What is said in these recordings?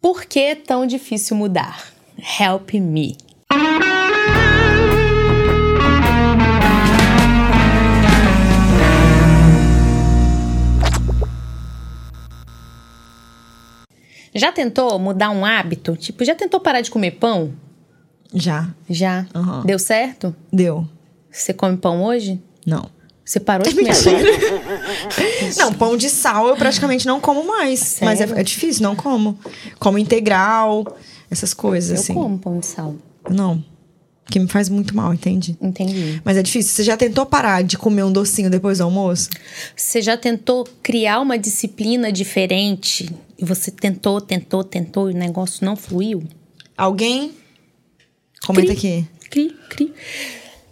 Por que é tão difícil mudar? Help me. Já tentou mudar um hábito? Tipo, já tentou parar de comer pão? Já. Já. Aham. Deu certo? Deu. Você come pão hoje? Não. Você parou de comer agora? Não, pão de sal eu praticamente não como mais. Mas Sério? é, é difícil, não como. Como integral, essas coisas, Eu assim. como pão de sal. Não. Que me faz muito mal, entende? Entendi. Mas é difícil. Você já tentou parar de comer um docinho depois do almoço? Você já tentou criar uma disciplina diferente? E você tentou, tentou, tentou e o negócio não fluiu? Alguém? Comenta Cri. aqui. Cri, cri.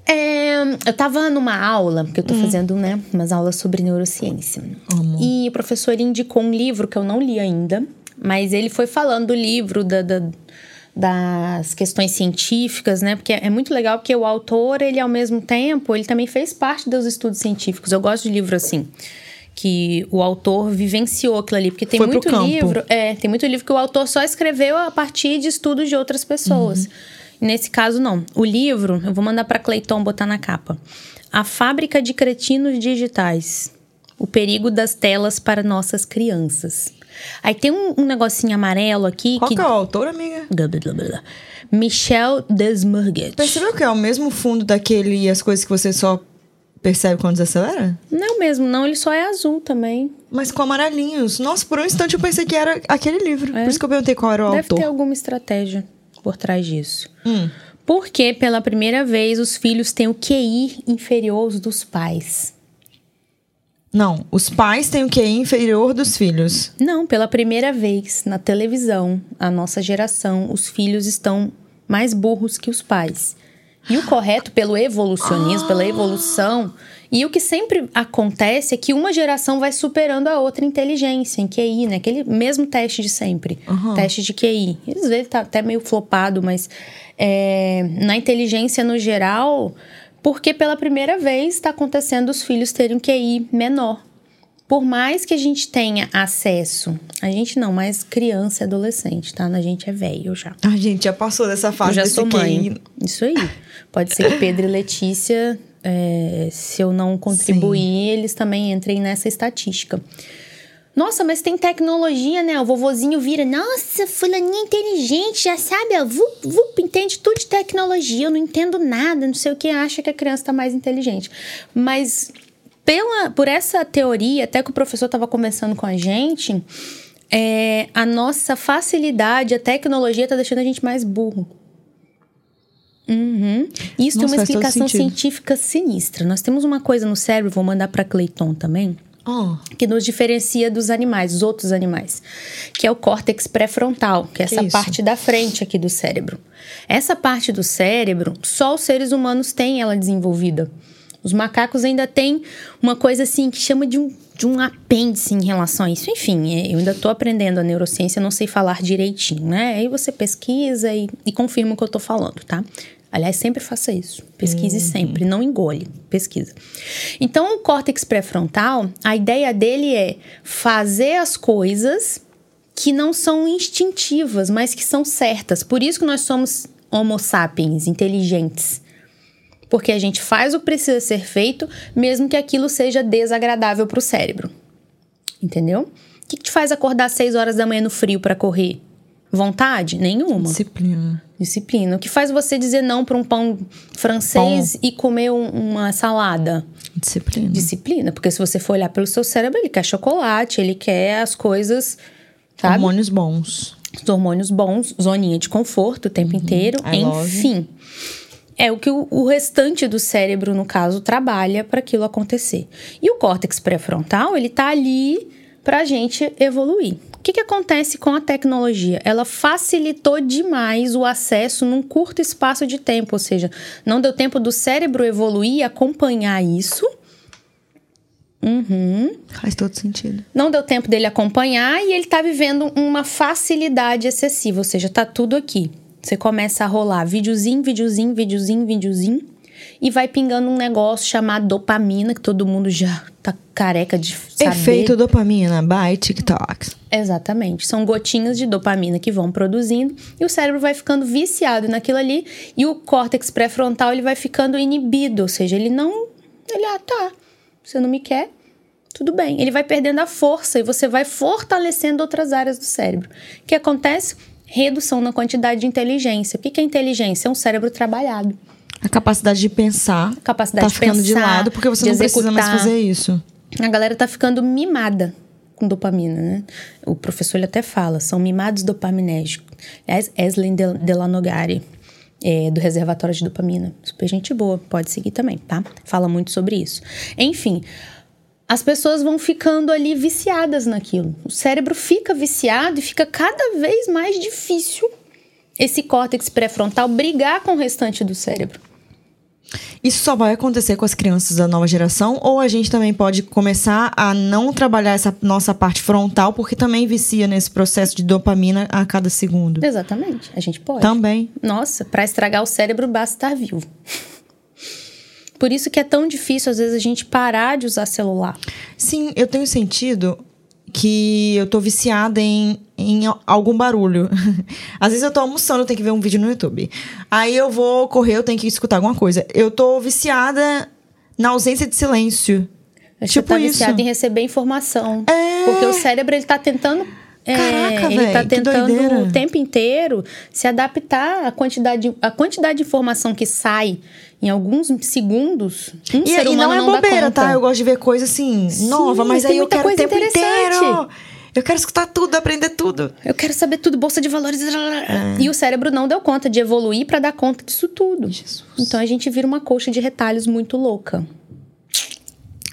É, eu tava numa aula, porque eu tô fazendo, né, umas aulas sobre neurociência. Amo. E o professor indicou um livro que eu não li ainda, mas ele foi falando do livro, da, da- das questões científicas, né? Porque é muito legal porque o autor, ele ao mesmo tempo, ele também fez parte dos estudos científicos. Eu gosto de livro assim. Que o autor vivenciou aquilo ali. Porque tem Foi muito livro. É, tem muito livro que o autor só escreveu a partir de estudos de outras pessoas. Nesse caso, não. O livro, eu vou mandar para Cleiton botar na capa. A Fábrica de Cretinos Digitais. O perigo das telas para nossas crianças. Aí tem um, um negocinho amarelo aqui Qual que. que é o autor, amiga? Blá, blá, blá. Michel Desmarget. Percebeu que é o mesmo fundo daquele As Coisas que você só percebe quando desacelera? Não é o mesmo, não. Ele só é azul também. Mas com amarelinhos. Nossa, por um instante eu pensei que era aquele livro. Por isso que eu perguntei qual era o Deve autor. ter alguma estratégia por trás disso. Hum. Porque pela primeira vez os filhos têm o QI inferior dos pais. Não, os pais têm o QI inferior dos filhos. Não, pela primeira vez na televisão, a nossa geração, os filhos estão mais burros que os pais. E o correto pelo evolucionismo, pela evolução, e o que sempre acontece é que uma geração vai superando a outra inteligência, em QI, né? Aquele mesmo teste de sempre, teste de QI. Às vezes tá até meio flopado, mas é, na inteligência no geral, porque pela primeira vez está acontecendo os filhos terem um QI menor. Por mais que a gente tenha acesso, a gente não, mas criança e adolescente, tá? A gente é velho já. A gente já passou dessa Eu fase já desse sou mãe. QI. Isso aí. Pode ser que Pedro e Letícia, é, se eu não contribuir, eles também entrem nessa estatística. Nossa, mas tem tecnologia, né? O vovozinho vira, nossa, fulaninha inteligente, já sabe, ó, vup, vup, entende tudo de tecnologia, eu não entendo nada, não sei o que, acha que a criança tá mais inteligente. Mas pela, por essa teoria, até que o professor estava conversando com a gente, é, a nossa facilidade, a tecnologia tá deixando a gente mais burro. Uhum. Isso Nossa, tem uma explicação científica sinistra. Nós temos uma coisa no cérebro, vou mandar para Cleiton também, Oh, que nos diferencia dos animais, dos outros animais, que é o córtex pré-frontal, que é essa parte da frente aqui do cérebro. Essa parte do cérebro, só os seres humanos têm ela desenvolvida. Os macacos ainda têm uma coisa assim que chama de um, de um apêndice em relação a isso. Enfim, é, eu ainda estou aprendendo a neurociência, não sei falar direitinho, né? Aí você pesquisa e, e confirma o que eu estou falando, tá? Aliás, sempre faça isso. Pesquise sempre, não engole, pesquisa. Então, o córtex pré-frontal, a ideia dele é fazer as coisas que não são instintivas, mas que são certas. Por isso que nós somos homo sapiens, inteligentes. Porque a gente faz o que precisa ser feito, mesmo que aquilo seja desagradável para o cérebro. Entendeu? O que, que te faz acordar às 6 horas da manhã no frio para correr? Vontade? Nenhuma. disciplina. Disciplina. O que faz você dizer não para um pão francês e comer um- uma salada? Disciplina. Disciplina. Porque se você for olhar pelo seu cérebro, ele quer chocolate, ele quer as coisas, sabe? Hormônios bons. Os hormônios bons, zoninha de conforto o tempo inteiro, I love. É o que o, o restante do cérebro, no caso, trabalha para aquilo acontecer. E o córtex pré-frontal, ele tá ali para a gente evoluir. O que, que acontece com a tecnologia? Ela facilitou demais o acesso num curto espaço de tempo, ou seja, não deu tempo do cérebro evoluir e acompanhar isso. Uhum. Faz todo sentido. Não deu tempo dele acompanhar e ele tá vivendo uma facilidade excessiva, ou seja, tá tudo aqui. Você começa a rolar videozinho, videozinho, videozinho, videozinho. e vai pingando um negócio chamado dopamina, que todo mundo já tá careca de saber. Efeito dopamina by TikTok. Exatamente. São gotinhas de dopamina que vão produzindo e o cérebro vai ficando viciado naquilo ali e o córtex pré-frontal ele vai ficando inibido, ou seja, ele não ele ah, tá. Você não me quer? Tudo bem. Ele vai perdendo a força e você vai fortalecendo outras áreas do cérebro. O que acontece? Redução na quantidade de inteligência. O que é inteligência? É um cérebro trabalhado. A capacidade de pensar A capacidade tá de ficando de pensar, lado porque você de não precisa mais executar. fazer isso. A galera tá ficando mimada com dopamina, né? O professor ele até fala, são mimados dopaminérgicos. Aliás, Eslen Del- Delanogari, é, do Reservatório de Dopamina. Super gente boa, pode seguir também, tá? Fala muito sobre isso. Enfim, as pessoas vão ficando ali viciadas naquilo. O cérebro fica viciado e fica cada vez mais difícil esse córtex pré-frontal brigar com o restante do cérebro. Isso só vai acontecer com as crianças da nova geração ou a gente também pode começar a não trabalhar essa nossa parte frontal porque também vicia nesse processo de dopamina a cada segundo. Exatamente, a gente pode. Também. Nossa, para estragar o cérebro basta estar vivo. Por isso que é tão difícil às vezes a gente parar de usar celular. Sim, eu tenho sentido que eu tô viciada em, em algum barulho. Às vezes eu tô almoçando, eu tenho que ver um vídeo no YouTube. Aí eu vou correr, eu tenho que escutar alguma coisa. Eu tô viciada na ausência de silêncio. Você Tipo tá isso. viciado em receber informação. É. Porque o cérebro ele tá tentando é, Caraca, ele tá véi, que tentando o tempo inteiro se adaptar à quantidade, a quantidade de informação que sai em alguns segundos. Um E, ser e não é não bobeira, tá? Eu gosto de ver coisa assim, nova, mas, aí eu quero o tempo inteiro. Eu quero escutar tudo, aprender tudo. Eu quero saber tudo, bolsa de valores. É. E o cérebro não deu conta de evoluir para dar conta disso tudo. Então a gente vira uma coxa de retalhos muito louca.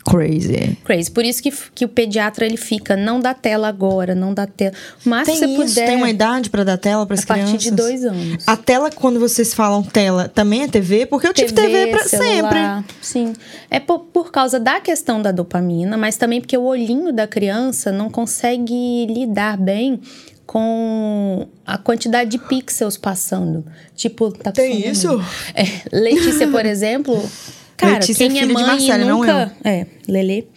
Crazy. Crazy. Por isso que, que o pediatra ele fica, não dá tela agora, não dá tela. Máximo Tem você isso, puder. tem uma idade pra dar tela para a as partir crianças? de dois anos. A tela, quando vocês falam tela, também é TV? Porque eu tive TV, pra sempre. Sim. É por, por causa da questão da dopamina, mas também porque o olhinho da criança não consegue lidar bem com a quantidade de pixels passando. Tipo, tá Tem isso? É, Letícia, por exemplo. Cara, Letícia é quem é, filha de mãe Marcelo, e não nunca. É, Lele.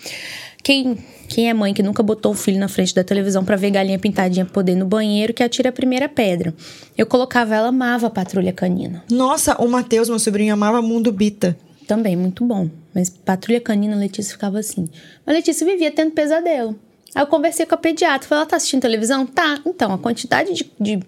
Quem, quem é mãe que nunca botou o filho na frente da televisão pra ver galinha pintadinha poder no banheiro que atira a primeira pedra. Eu colocava ela, amava a patrulha canina. Nossa, o Matheus, meu sobrinho, amava Mundo Bita. Também, muito bom. Mas patrulha canina, Letícia ficava assim. Mas Letícia vivia tendo pesadelo. Aí eu conversei com a pediatra. Falei, ela tá assistindo televisão? Tá. Então, a quantidade de, de,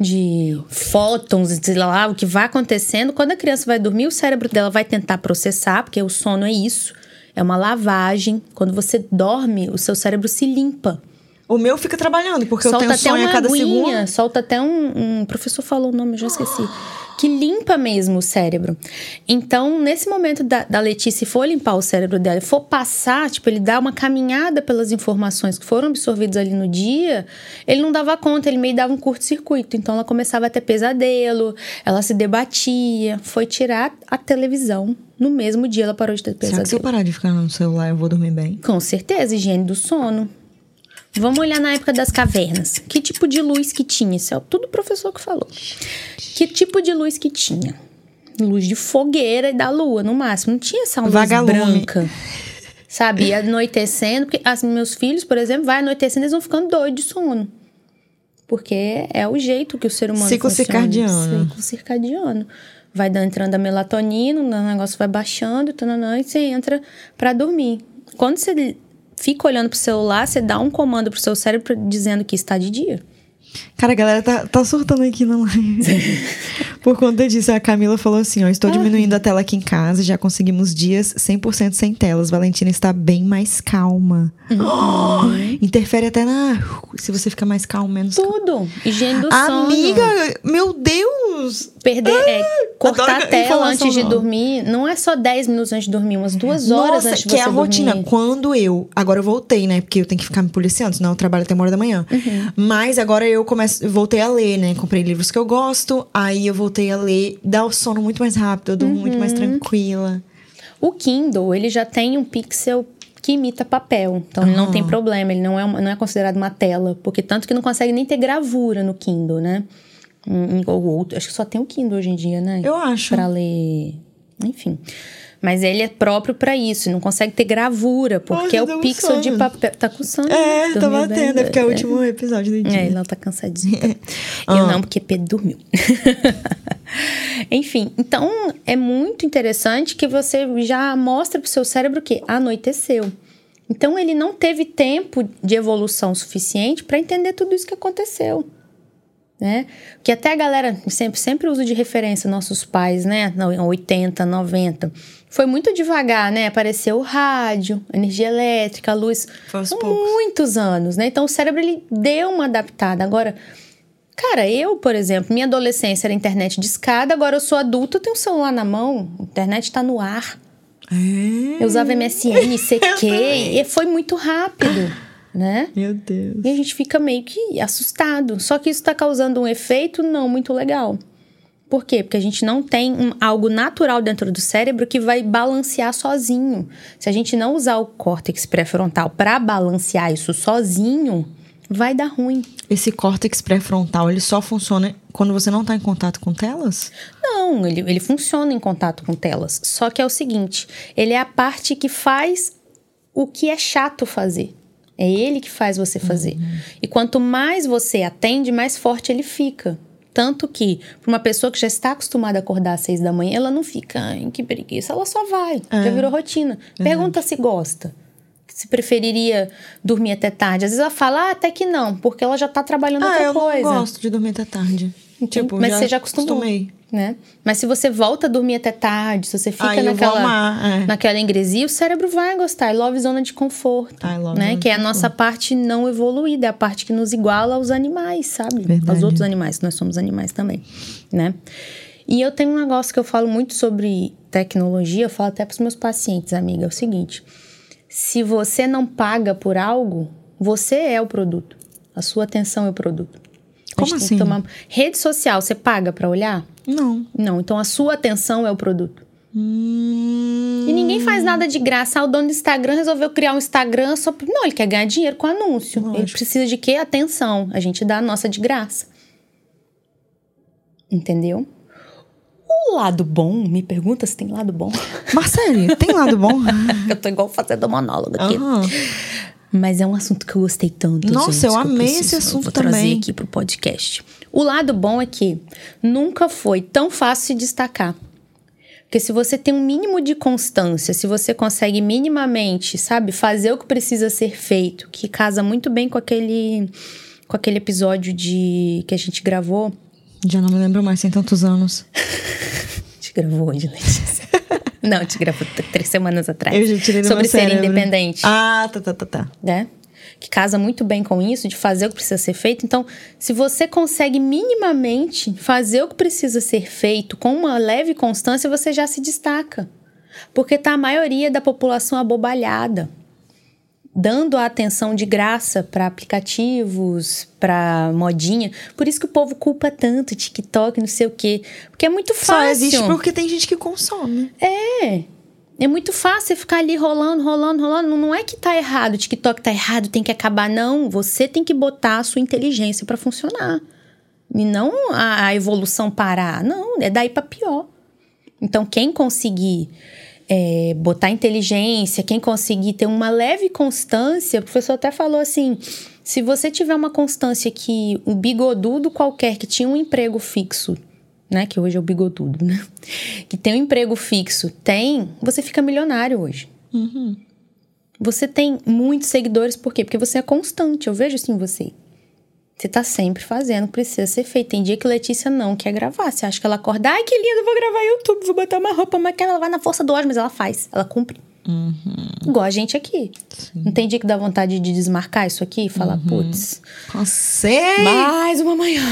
de fótons, sei lá, o que vai acontecendo. Quando a criança vai dormir, o cérebro dela vai tentar processar, porque o sono é isso. É uma lavagem. Quando você dorme, o seu cérebro se limpa. O meu fica trabalhando, porque eu solta tenho até sonho uma a cada aguinha, segundo. solta até um, um professor falou o nome, eu já esqueci. Que limpa mesmo o cérebro. Então, nesse momento da, da Letícia for limpar o cérebro dela for passar, tipo, ele dá uma caminhada pelas informações que foram absorvidas ali no dia, ele não dava conta, ele meio dava um curto-circuito. Então, ela começava a ter pesadelo, ela se debatia, foi tirar a televisão. No mesmo dia, ela parou de ter Será que se eu pesadelo. parar de ficar no celular, eu vou dormir bem? Com certeza, higiene do sono. Vamos olhar na época das cavernas. Que tipo de luz que tinha? Isso é tudo o professor que falou. Que tipo de luz que tinha? Luz de fogueira e da lua, no máximo. Não tinha essa luz Vagalume. branca. Sabe? Anoitecendo. Porque as, meus filhos, por exemplo, vai anoitecendo, eles vão ficando doidos de sono. Porque é o jeito que o ser humano Ciclo funciona. circadiano. Ciclo circadiano. Vai dando, entrando a melatonina, o negócio vai baixando, tananã, e você entra pra dormir. Quando você fica olhando pro celular, você dá um comando pro seu cérebro dizendo que está de dia. Cara, a galera tá, tá surtando aqui na live. Por conta disso, a Camila falou assim: ó, estou diminuindo a tela aqui em casa, já conseguimos dias 100% sem telas. Valentina está bem mais calma. Interfere até na. Se você fica mais calmo, menos. Tudo. Higiene do sono. Amiga, meu Deus! Perder, é, cortar adoro a tela antes de nova. dormir. Não é só 10 minutos antes de dormir, umas duas horas Nossa, antes de que é a rotina. dormir. Quando eu. Agora eu voltei, né? Porque eu tenho que ficar me policiando, senão eu trabalho até uma hora da manhã. Uhum. Mas agora eu começo, eu voltei a ler, né? Comprei livros que eu gosto. Aí eu voltei a ler. Dá o sono muito mais rápido, eu durmo muito Uhum. mais tranquila. O Kindle, ele já tem um pixel que imita papel. Então, ele não tem problema. Ele não é, não é considerado uma tela. Porque tanto que não consegue nem ter gravura no Kindle, né? Ou outro. Acho que só tem o Kindle hoje em dia, né? Eu acho. Pra ler Enfim. Mas ele é próprio para isso, não consegue ter gravura, porque é o pixel de papel. Tá com sono? É, tá batendo, bem? é porque é o último episódio do dia. É, ela tá cansadinha. Ah. Eu não, porque Pedro dormiu. Enfim, então é muito interessante que você já mostra pro seu cérebro que anoiteceu. Então ele não teve tempo de evolução suficiente para entender tudo isso que aconteceu. Né? Que até a galera sempre, sempre usa de referência nossos pais, né? Não, 80, 90. Foi muito devagar, né? Apareceu o rádio, energia elétrica, a luz. Foi aos poucos. muitos anos, né? Então o cérebro ele deu uma adaptada. Agora, cara, eu, por exemplo, minha adolescência era internet de escada, agora eu sou adulta, eu tenho um celular na mão, a internet tá no ar. É. Eu usava MSN, CQ, também. e foi muito rápido, né? Meu Deus. E a gente fica meio que assustado. Só que isso está causando um efeito não muito legal. Por quê? Porque a gente não tem um- algo natural dentro do cérebro que vai balancear sozinho. Se a gente não usar o córtex pré-frontal para balancear isso sozinho, vai dar ruim. Esse córtex pré-frontal, ele só funciona quando você não tá em contato com telas? Não, ele, ele funciona em contato com telas. Só que é o seguinte: ele é a parte que faz o que é chato fazer. É ele que faz você fazer. E quanto mais você atende, mais forte ele fica. Tanto que, para uma pessoa que já está acostumada a acordar às seis da manhã, ela não fica, ai, que preguiça, ela só vai. Já virou rotina. Pergunta se gosta. Se preferiria dormir até tarde. Às vezes ela fala, ah, até que não, porque ela já está trabalhando Ah, outra eu coisa. não gosto de dormir até tarde. Tipo, Mas você já acostumou. acostumei. Né? Mas se você volta a dormir até tarde, se você fica vou naquela, amar, é. naquela ingresia, o cérebro vai gostar. É love zona de conforto. I né? Que é a nossa parte não evoluída, é a parte que nos iguala aos animais, sabe? Verdade. Aos outros animais, que nós somos animais também, né? E eu tenho um negócio que eu falo muito sobre tecnologia, eu falo até para os meus pacientes, amiga, é o seguinte: se você não paga por algo, você é o produto. A sua atenção é o produto. Como assim? que tomar- Rede social, você paga para olhar? Não. Não, então a sua atenção é o produto. Hum... E ninguém faz nada de graça. Ah, o dono do Instagram resolveu criar um Instagram só. Não, ele quer ganhar dinheiro com anúncio. Ele Lógico. precisa de quê? Atenção. A gente dá a nossa de graça. Entendeu? O lado bom, me pergunta se tem lado bom. Marcele, tem lado bom? eu tô igual fazendo monólogo aqui. Aham. Mas é um assunto que eu gostei tanto. Nossa, gente, eu amei esse preciso- assunto vou trazer também. aqui pro podcast. O lado bom é que nunca foi tão fácil se destacar. Porque se você tem um mínimo de constância, se você consegue minimamente, sabe, fazer o que precisa ser feito, que casa muito bem com aquele com aquele episódio de que a gente gravou. Já não me lembro mais, tem tantos anos. A gente gravou hoje, Letícia. Não, gente gravou três semanas atrás. Eu já tirei Sobre ser cérebro. independente. Ah, tá, tá, tá, tá. né? Que casa muito bem com isso, de fazer o que precisa ser feito. Então, se você consegue minimamente fazer o que precisa ser feito com uma leve constância, você já se destaca. Porque tá a maioria da população abobalhada, dando a atenção de graça para aplicativos, para modinha. Por isso que o povo culpa tanto TikTok, não sei o quê. Porque é muito Só fácil. existe porque tem gente que consome. É. É muito fácil você ficar ali rolando, rolando, rolando. Não é que tá errado, o TikTok tá errado, tem que acabar. Não, você tem que botar a sua inteligência para funcionar. E não a, a evolução parar. Não, é daí para pior. Então, quem conseguir é, botar inteligência, quem conseguir ter uma leve constância, o professor até falou assim: se você tiver uma constância que um bigodudo qualquer que tinha um emprego fixo, né? Que hoje é o bigodudo, né? Que tem um emprego fixo, tem, você fica milionário hoje. Você tem muitos seguidores, por quê? Porque você é constante, eu vejo isso em você. Você tá sempre fazendo, precisa ser feito. Tem dia que Letícia não quer gravar. Você acha que ela acorda, ai que lindo, vou gravar YouTube, vou botar uma roupa, mas ela vai na força do ódio, mas ela faz, ela cumpre. Igual a gente aqui. Não tem dia que dá vontade de desmarcar isso aqui e falar, putz, Cansei! mais uma manhã.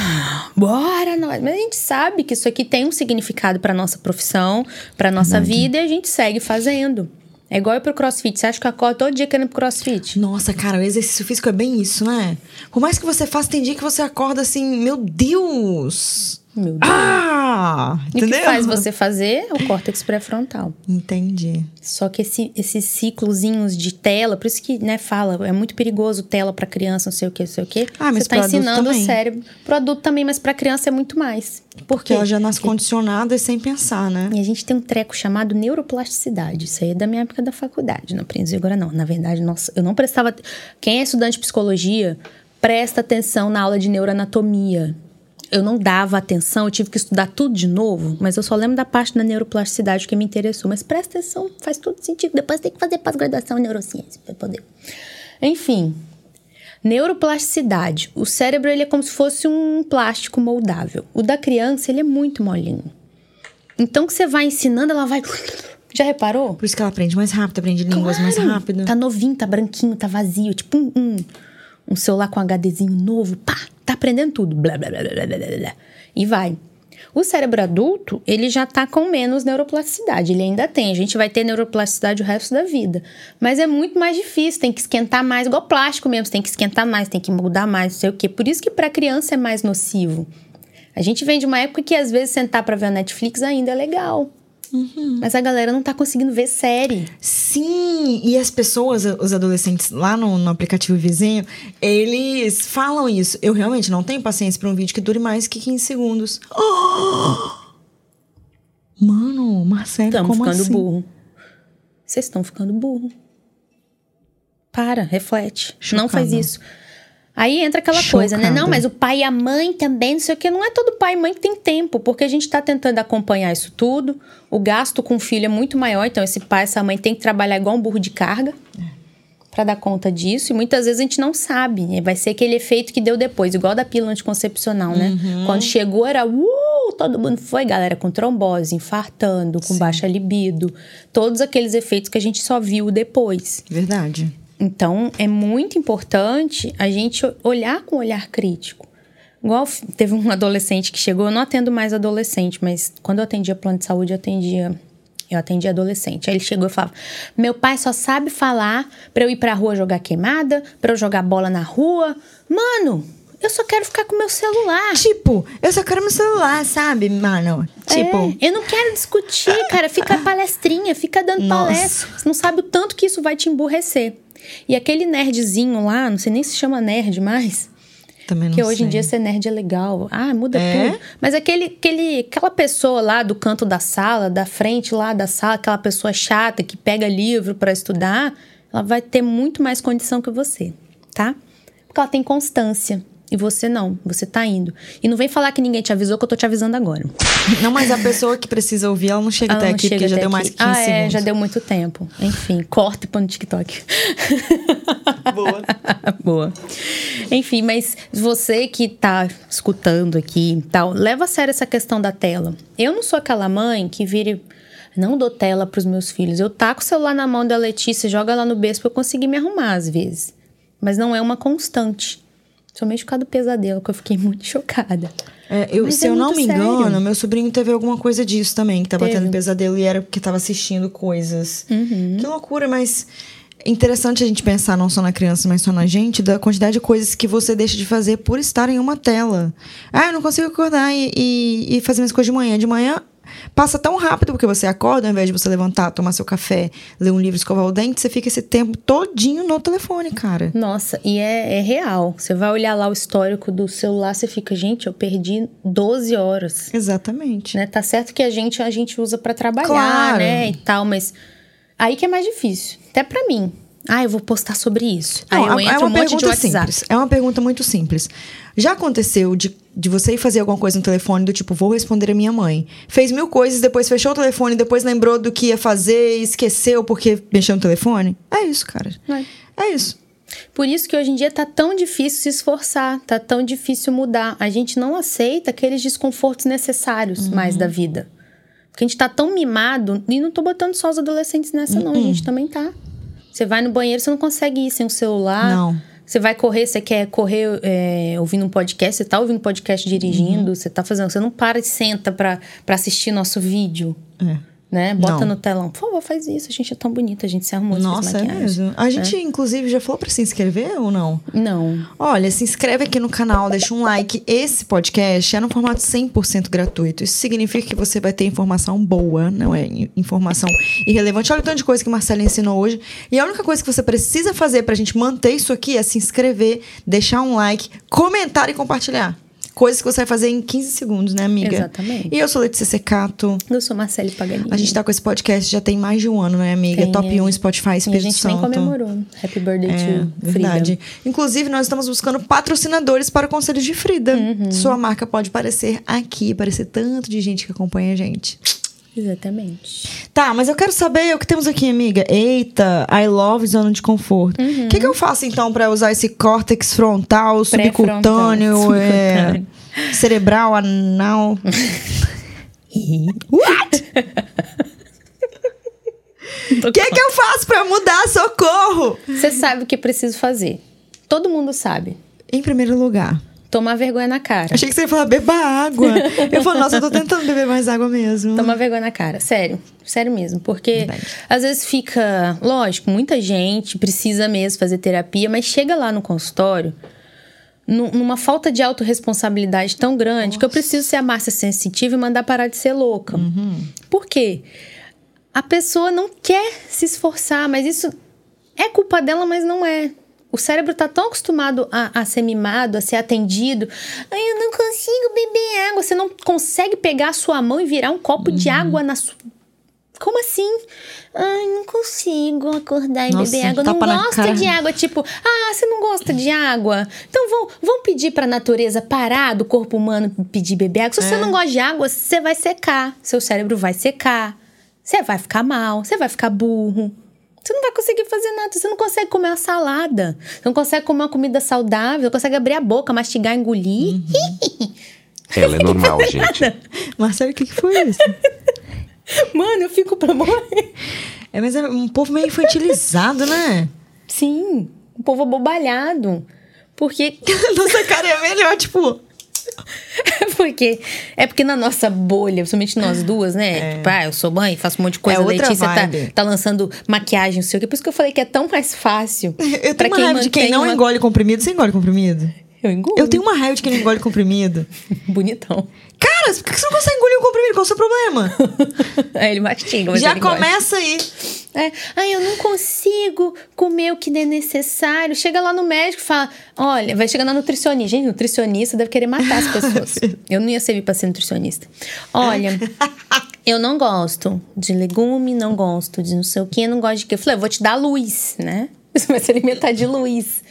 Bora nós. Mas a gente sabe que isso aqui tem um significado para nossa profissão, para nossa vida e a gente segue fazendo. É igual pro CrossFit. Você acha que eu acordo todo dia querendo pro CrossFit? Nossa, cara, o exercício físico é bem isso, né? Por mais que você faça, tem dia que você acorda assim, meu Deus! Meu Deus. Ah! E o Entendeu? que faz você fazer é o córtex pré-frontal. Entendi. Só que esse- esses ciclozinhos de tela, por isso que, né, fala, é muito perigoso tela pra criança, não sei o que, não sei o que. Ah, mas você tá ensinando também. o cérebro. Pro adulto também, mas pra criança é muito mais. Por Porque quê? ela já nasce condicionada e sem pensar, né? E a gente tem um treco chamado neuroplasticidade. Isso aí é da minha época da faculdade, não aprendi agora não. Na verdade, nossa, eu não prestava. Quem é estudante de psicologia, presta atenção na aula de neuroanatomia. Eu não dava atenção, eu tive que estudar tudo de novo, mas eu só lembro da parte da neuroplasticidade que me interessou. Mas presta atenção, faz todo sentido. Depois tem que fazer pós-graduação em neurociência para poder. Enfim, neuroplasticidade. O cérebro ele é como se fosse um plástico moldável. O da criança ele é muito molinho. Então, que você vai ensinando, ela vai. Já reparou? Por isso que ela aprende mais rápido, aprende línguas mais Claro. rápido. Tá novinho, tá branquinho, tá vazio. Tipo um, um, um celular com HDzinho novo. Pá, tá aprendendo tudo. Blá, blá, blá, blá, blá, blá. E vai. O cérebro adulto, ele já tá com menos neuroplasticidade. Ele ainda tem. A gente vai ter neuroplasticidade o resto da vida. Mas é muito mais difícil. Tem que esquentar mais, igual plástico mesmo. Tem que esquentar mais, tem que mudar mais, não sei o quê. Por isso que pra criança é mais nocivo. A gente vem de uma época que às vezes sentar pra ver a Netflix ainda é legal. Mas a galera não tá conseguindo ver série. Sim, e as pessoas, os adolescentes lá no, no aplicativo vizinho, eles falam isso. Eu realmente não tenho paciência pra um vídeo que dure mais que 15 segundos. Oh! Mano, Marcelo, Estamos como ficando assim? burro. Vocês estão ficando burro. Para, reflete. Não faz Chocada. isso. Aí entra aquela coisa, né? Chocada. Não, mas o pai e a mãe também, não sei o quê. Não é todo pai e mãe que tem tempo, porque a gente tá tentando acompanhar isso tudo. O gasto com o filho é muito maior, então esse pai, essa mãe tem que trabalhar igual um burro de carga pra dar conta disso. E muitas vezes a gente não sabe. Vai ser aquele efeito que deu depois, igual da pílula anticoncepcional, né? Quando chegou era, uh, todo mundo foi, galera, com trombose, infartando, com baixa libido. Todos aqueles efeitos que a gente só viu depois. Verdade. Então, é muito importante a gente olhar com um olhar crítico. Igual teve um adolescente que chegou, eu não atendo mais adolescente, mas quando eu atendia plano de saúde, eu atendia, eu atendia adolescente. Aí ele chegou e falava: "Meu pai só sabe falar pra eu ir pra rua jogar queimada, pra eu jogar bola na rua. Mano, eu só quero ficar com meu celular." Tipo, eu só quero meu celular, sabe, mano? Tipo, É, eu não quero discutir, cara. Fica palestrinha, fica dando Nossa. palestra. Você não sabe o tanto que isso vai te emburrecer. E aquele nerdzinho lá, não sei nem se chama nerd mais, também não que hoje em sei. dia ser nerd é legal. Ah, muda É? tudo. Mas aquele, aquele, aquela pessoa lá do canto da sala, da frente lá da sala, aquela pessoa chata que pega livro pra estudar, ela vai ter muito mais condição que você, tá? Porque ela tem constância. E você não, você tá indo. E não vem falar que ninguém te avisou, que eu tô te avisando agora. Não, mas a pessoa que precisa ouvir, ela não chega Ela até não aqui, chega porque já até deu aqui. mais que 15 ah, segundos. é, já deu muito tempo. Enfim, corta e põe no TikTok. Boa. Boa. Enfim, mas você que tá escutando aqui e tal, leva a sério essa questão da tela. Eu não sou aquela mãe que vire. Não dou tela pros meus filhos. Eu taco o celular na mão da Letícia, joga lá no berço pra eu conseguir me arrumar às vezes. Mas não é uma constante. Somente por causa do pesadelo, que eu fiquei muito chocada. É, eu, se é eu não me muito engano, sério. meu sobrinho teve alguma coisa disso também, que tava Teve. tendo pesadelo e era porque tava assistindo coisas. Uhum. Que loucura, mas interessante a gente pensar não só na criança, mas só na gente, da quantidade de coisas que você deixa de fazer por estar em uma tela. Ah, eu não consigo acordar e, e, e fazer minhas coisas de manhã. De manhã passa tão rápido porque você acorda, ao invés de você levantar, tomar seu café, ler um livro, escovar o dente, você fica esse tempo todinho no telefone, cara. Nossa, e é, é real. Você vai olhar lá o histórico do celular, você fica, gente, eu perdi 12 horas. Exatamente. né? Tá certo que a gente a gente usa pra trabalhar, Claro. né, e tal, mas aí que é mais difícil. Até pra mim. Ah, eu vou postar sobre isso. aí eu Não, entro é uma um monte de WhatsApp. simples. É uma pergunta muito simples. Já aconteceu de, de você ir fazer alguma coisa no telefone do tipo, vou responder a minha mãe. Fez mil coisas, depois fechou o telefone, depois lembrou do que ia fazer e esqueceu porque mexeu no telefone? É isso, cara. É. É isso. Por isso que hoje em dia tá tão difícil se esforçar, tá tão difícil mudar. A gente não aceita aqueles desconfortos necessários Uhum. mais da vida. Porque a gente tá tão mimado, e não tô botando só os adolescentes nessa, não, a Uhum. gente também tá. Você vai no banheiro, você não consegue ir sem o celular. Não. Você vai correr, você quer correr é, ouvindo um podcast, você tá ouvindo um podcast Uhum. dirigindo, você tá fazendo. Você não para e senta pra, pra assistir nosso vídeo. É. né? Bota Não. no telão. Por favor, faz isso. A gente é tão bonita, a gente se arrumou, Nossa, é mesmo. A gente, inclusive, já falou pra se inscrever ou não? Não. Olha, se inscreve aqui no canal, deixa um like. Esse podcast é no formato 100% gratuito. Isso significa que você vai ter informação boa, não é in- informação irrelevante. Olha o tanto de coisa que Marcela ensinou hoje. E a única coisa que você precisa fazer pra gente manter isso aqui é se inscrever, deixar um like, comentar e compartilhar. Coisas que você vai fazer em 15 segundos, né, amiga? Exatamente. E eu sou Letícia Secato. Eu sou Marcele Paganini. A gente tá com esse podcast já tem mais de um ano, né, amiga? Tem, Top é. 1 Spotify, E a Espírito gente Santo. nem comemorou. Happy birthday É, to verdade. Frida. Inclusive, nós estamos buscando patrocinadores para o Conselho de Frida. Uhum. Sua marca pode aparecer aqui, aparecer tanto de gente que acompanha a gente. Exatamente. Tá, mas eu quero saber o que temos aqui, amiga. Eita, I love zona de conforto. O Uhum. que, que eu faço então para usar esse córtex frontal, subcutâneo, é, cerebral, anal? What? O que, que eu faço para mudar? Socorro! Você sabe o que preciso fazer. Todo mundo sabe. Em primeiro lugar, Tomar vergonha na cara. Achei que você ia falar, beba água. Eu falei, nossa, eu tô tentando beber mais água mesmo. Tomar vergonha na cara. Sério. Sério mesmo. Porque Verdade. às vezes fica. Lógico, muita gente precisa mesmo fazer terapia, mas chega lá no consultório nu- numa falta de autorresponsabilidade tão grande que eu preciso ser a Márcia sensitiva e mandar parar de ser louca. Uhum. Por quê? A pessoa não quer se esforçar, mas isso é culpa dela, mas não é. O cérebro tá tão acostumado a, a ser mimado, a ser atendido. Ai, eu não consigo beber água. Você não consegue pegar a sua mão e virar um copo Uhum. de água na sua. Como assim? Ai, não consigo acordar e Nossa, beber água. Não gosto de água. Tipo, ah, você não gosta de água? Então vão, vão pedir pra natureza parar do corpo humano pedir beber água. Se você É. não gosta de água, você vai secar. Seu cérebro vai secar. Você vai ficar mal. Você vai ficar burro. Você não vai conseguir fazer nada. Você não consegue comer uma salada. Você não consegue comer uma comida saudável. Não consegue abrir a boca, mastigar, engolir. Uhum. Ela é normal, gente. Marcelo, o que, que foi isso? Mano, eu fico pra morrer. É, mas é um povo meio infantilizado, né? Sim, um povo abobalhado. Porque Nossa cara é melhor, tipo. porque é porque na nossa bolha, principalmente nós duas, né? Tipo, ah, eu sou mãe, faço um monte de coisa. É a outra Letícia tá, tá lançando maquiagem, não sei o quê. Por isso que eu falei que é tão mais fácil. Eu tenho uma raiva de quem não uma- engole comprimido. Você engole comprimido? Eu engulo. Eu tenho uma raiva de quem não engole comprimido. Bonitão. Cara, por que você não consegue engolir um comprimido? Qual é o seu problema? Aí ele mastiga, mas Já ele gosta. começa aí. É, ai, eu não consigo comer o que é necessário. Chega lá no médico e fala: olha, vai chegar na nutricionista. Gente, nutricionista deve querer matar as pessoas. eu não ia servir pra ser nutricionista. Olha, eu não gosto de legume, não gosto de não sei o que, não gosto de quê. Eu falei, eu vou te dar luz, né? Você vai se alimentar de luz.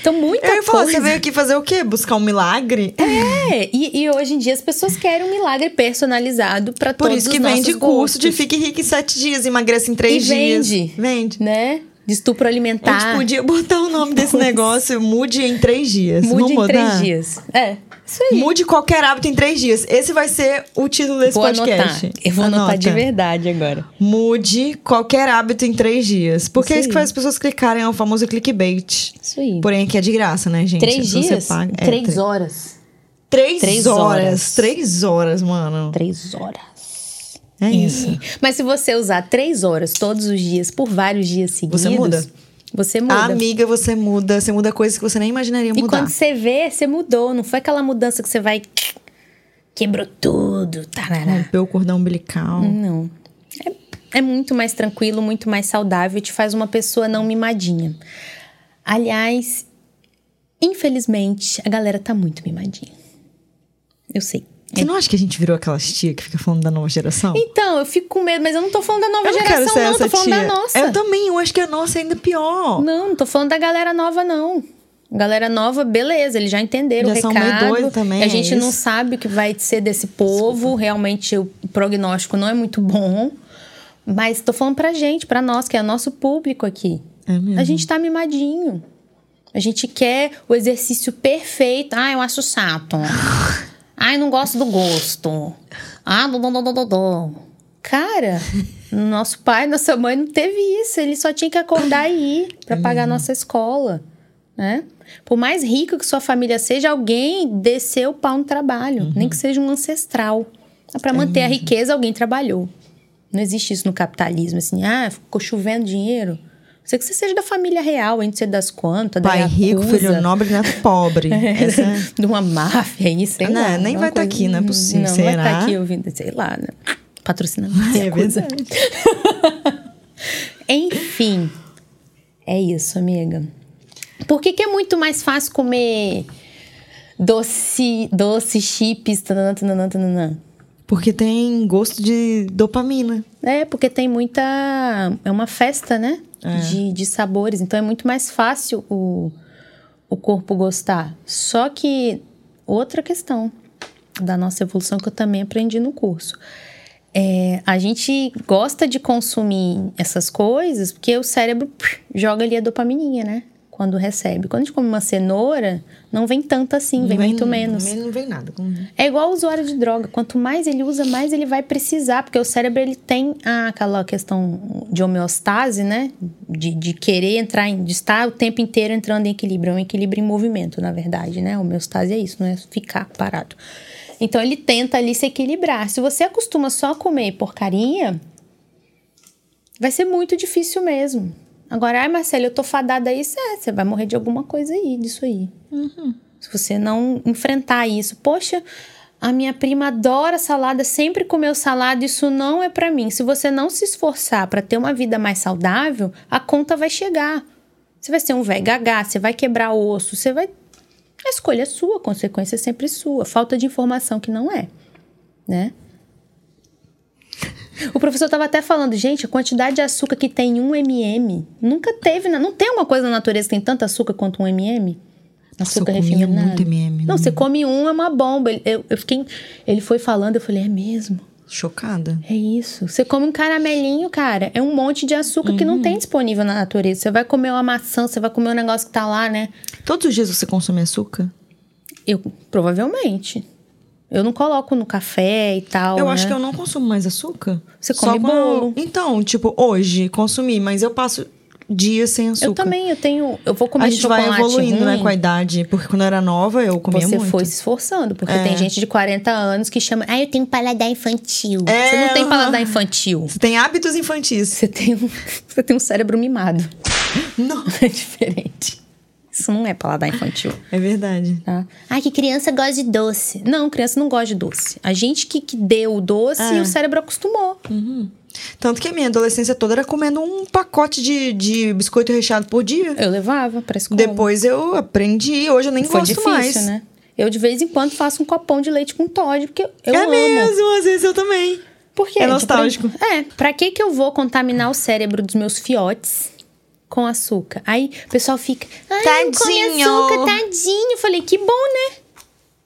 Então, muita Eu ia falar, coisa. você veio aqui fazer o quê? Buscar um milagre? É, e, e hoje em dia as pessoas querem um milagre personalizado pra Por todos isso que os nossos vende curso de fique rica em sete dias, emagreça em três E dias. vende. Vende. né? De estupro A gente alimentar. podia botar o nome desse negócio, mude em três dias. Mude Vamos em botar? três dias. É, isso aí. Mude qualquer hábito em três dias. Esse vai ser o título desse vou podcast. anotar. Eu vou anotar de Anota. verdade agora. Mude qualquer hábito em três dias. Porque é Isso isso que aí. faz as pessoas clicarem, é o famoso clickbait. Isso aí. Porém, aqui é de graça, né, gente? Três você dias? paga- é, três três- horas. Três, Três horas. horas. Três horas, mano. Três horas. É isso. Mas se você usar três horas todos os dias, por vários dias seguidos... Você muda. Você muda. Amiga, você muda. Você muda coisas que você nem imaginaria E mudar. quando você vê, você mudou. Não foi aquela mudança que você vai... Quebrou tudo. Tarará. Rompeu o cordão umbilical. Não. É, é muito mais tranquilo, muito mais saudável e te faz uma pessoa não mimadinha. Aliás, infelizmente, a galera tá muito mimadinha. Eu sei. Você não acha que a gente virou aquelas tia que fica falando da nova geração? Então, eu fico com medo, mas eu não tô falando da nova eu não geração, quero ser não. essa Tô falando tia. da nossa. Eu também, eu acho que a nossa é ainda pior. Não, não tô falando da galera nova, não. Galera nova, beleza, eles já entenderam Já o são recado. doido também, a é gente não isso? sabe o que vai ser desse povo. Realmente, o prognóstico não é muito bom. Mas tô falando pra gente, pra nós, que é nosso público aqui. É mesmo. A gente tá mimadinho. A gente quer o exercício perfeito. Ah, eu acho chato. Ai, não gosto do gosto. Ah, do, do, do, do, do. Cara, nosso pai, nossa mãe não teve isso. Ele só tinha que acordar e ir pra pagar a nossa escola, né? Por mais rico que sua família seja, alguém desceu o pau no trabalho. Nem que seja um ancestral. Pra manter a riqueza, alguém trabalhou. Não existe isso no capitalismo, assim, ah, ficou chovendo dinheiro. Você que você seja da família real, entre das quantas, da Pai rico, Yakuza, filho nobre, neto pobre. Essa é- de uma máfia aí, sei Não, lá. nem vai tá aqui, não é possível, Não, vai será? estar aqui ouvindo, sei lá, né? Patrocinando. É verdade. Enfim, é isso, amiga. Por que, que é muito mais fácil comer doce, doce, chips, tananã, tananã, tananã? Porque tem gosto de dopamina. É, porque tem muita. É uma festa, né? É. De, de sabores. Então é muito mais fácil o, o corpo gostar. Só que outra questão da nossa evolução que eu também aprendi no curso. É, a gente gosta de consumir essas coisas porque o cérebro pff, joga ali a dopamininha, né? Quando recebe. Quando a gente come uma cenoura, não vem tanto assim, vem, muito menos. Vem, não vem nada. É igual o usuário de droga. Quanto mais ele usa, mais ele vai precisar. Porque o cérebro, ele tem ah, aquela questão de homeostase, né? De, de querer entrar em... De estar o tempo inteiro entrando em equilíbrio. É um equilíbrio em movimento, na verdade, né? Homeostase é isso, não é ficar parado. Então, ele tenta ali se equilibrar. Se você acostuma só a comer porcaria, vai ser muito difícil mesmo. Agora, ai, Marcelo, eu tô fadada a isso. É, você vai morrer de alguma coisa aí, disso aí. Se você não enfrentar isso, poxa, a minha prima adora salada, sempre comeu salada, isso não é pra mim. Se você não se esforçar pra ter uma vida mais saudável, a conta vai chegar. Você vai ser um velho gagá, você vai quebrar osso, você vai. A escolha é sua, a consequência é sempre sua. Falta de informação que não é, né? O professor estava até falando, gente, a quantidade de açúcar que tem em um MM nunca teve, não tem uma coisa na natureza que tem tanto açúcar quanto um MM. Nossa, eu comia muito MM, Não, né? você come um, é uma bomba. Eu, eu fiquei, ele foi falando, eu falei, é mesmo? Chocada. É isso. Você come um caramelinho, cara, é um monte de açúcar que Uhum. não tem disponível na natureza. Você vai comer uma maçã, você vai comer um negócio que tá lá, né? Todos os dias você consome açúcar? Eu, provavelmente. Eu não coloco no café e tal. Eu né? acho que eu não consumo mais açúcar. Você Só come quando- bolo. Então, tipo, hoje consumi, mas eu passo dias sem açúcar. Eu também, eu tenho. Eu vou comer A gente vai evoluindo, né, ruim. com a idade. Porque quando eu era nova, eu comia Você muito. foi se esforçando, porque É. tem gente de 40 anos que chama. Ah, eu tenho paladar infantil. É, Você não tem aham. paladar infantil. Você tem hábitos infantis. Você tem um, você tem um cérebro mimado. Não. É diferente. Isso não é paladar infantil. É verdade. Tá? Ai, que criança gosta de doce. Não, criança não gosta de doce. A gente que, que deu o doce É. e o cérebro acostumou. Tanto que a minha adolescência toda era comendo um pacote de, de biscoito recheado por dia. Eu levava pra escola. Depois eu aprendi, hoje eu nem Foi gosto difícil, mais. né? Eu, de vez em quando, faço um copão de leite com Todd, porque eu é amo. mesmo, às vezes eu também. Por quê? É Tipo, nostálgico. É, pra que que eu vou contaminar o cérebro dos meus fiotes com açúcar? Aí o pessoal fica, ai, não come Tadinho. açúcar, tadinho. Eu falei, que bom, né?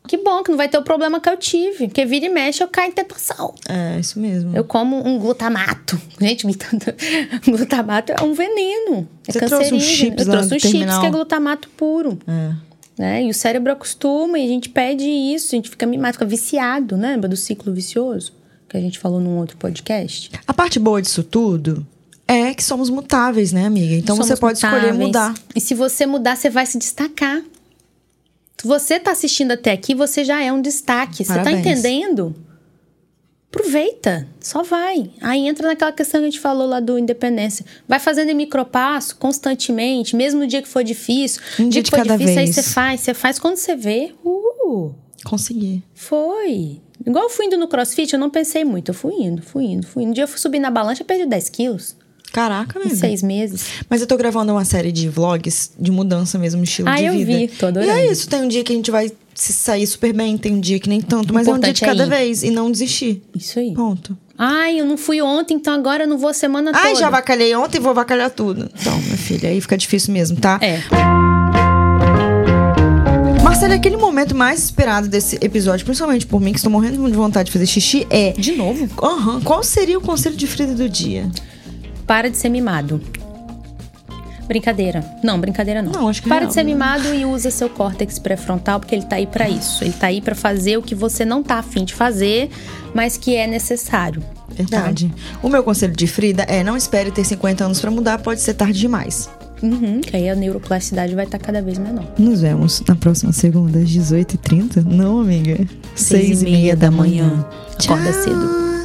Que bom que não vai ter o problema que eu tive. Porque vira e mexe, eu caio em tentação. É, isso mesmo. Eu como um glutamato. Gente, glutamato- é um veneno. É Você trouxe uns chips Eu trouxe uns chips que é glutamato puro. É. Né? E o cérebro acostuma e a gente pede isso, a gente fica mimado, fica viciado, né? lembra do ciclo vicioso? Que a gente falou num outro podcast. A parte boa disso tudo é que somos mutáveis, né, amiga? Então Somos você pode escolher mutáveis. mudar. E se você mudar, você vai se destacar. Se você tá assistindo até aqui, você já é um destaque. Você tá entendendo? Aproveita, só vai. Aí entra naquela questão que a gente falou lá do independência. Vai fazendo em micropasso, constantemente, mesmo no dia que for difícil. Um dia dia de que for cada difícil, aí vez. você faz. Você faz quando você vê. Uh! Conseguir. Foi. Igual eu fui indo no crossfit, eu não pensei muito. Eu fui indo, fui indo, fui indo. Um dia eu fui subir na balança, perdi 10 quilos Caraca, em amiga. seis meses. Mas eu tô gravando uma série de vlogs de mudança mesmo, estilo Ah, de eu vida. vi, tô E adorando. é isso, tem um dia que a gente vai se sair super bem, tem um dia que nem tanto, mas é um dia de é cada ir. vez e não desistir. Isso aí. Ponto. Ai, eu não fui ontem, então agora eu não vou a semana toda. Ai, já vacalhei ontem, vou vacalhar tudo. Então, minha filha, aí fica difícil mesmo, tá? É. Marcela, aquele momento mais esperado desse episódio, principalmente por mim, que estou morrendo de vontade de fazer xixi, é. De novo? Aham, qual seria o conselho de Frida do dia? Para de ser mimado. Brincadeira. Não, brincadeira não. Não, acho que Para real, de ser né? mimado e usa seu córtex pré-frontal, porque ele tá aí pra isso. Ele tá aí pra fazer o que você não tá afim de fazer, mas que é necessário. Verdade. O meu conselho de Frida é não espere ter 50 anos pra mudar, pode ser tarde demais. Uhum, que aí a neuroplasticidade vai estar cada vez menor. Nos vemos na próxima segunda, às 18h30? Não, amiga. Seis e meia da manhã. Acorda cedo.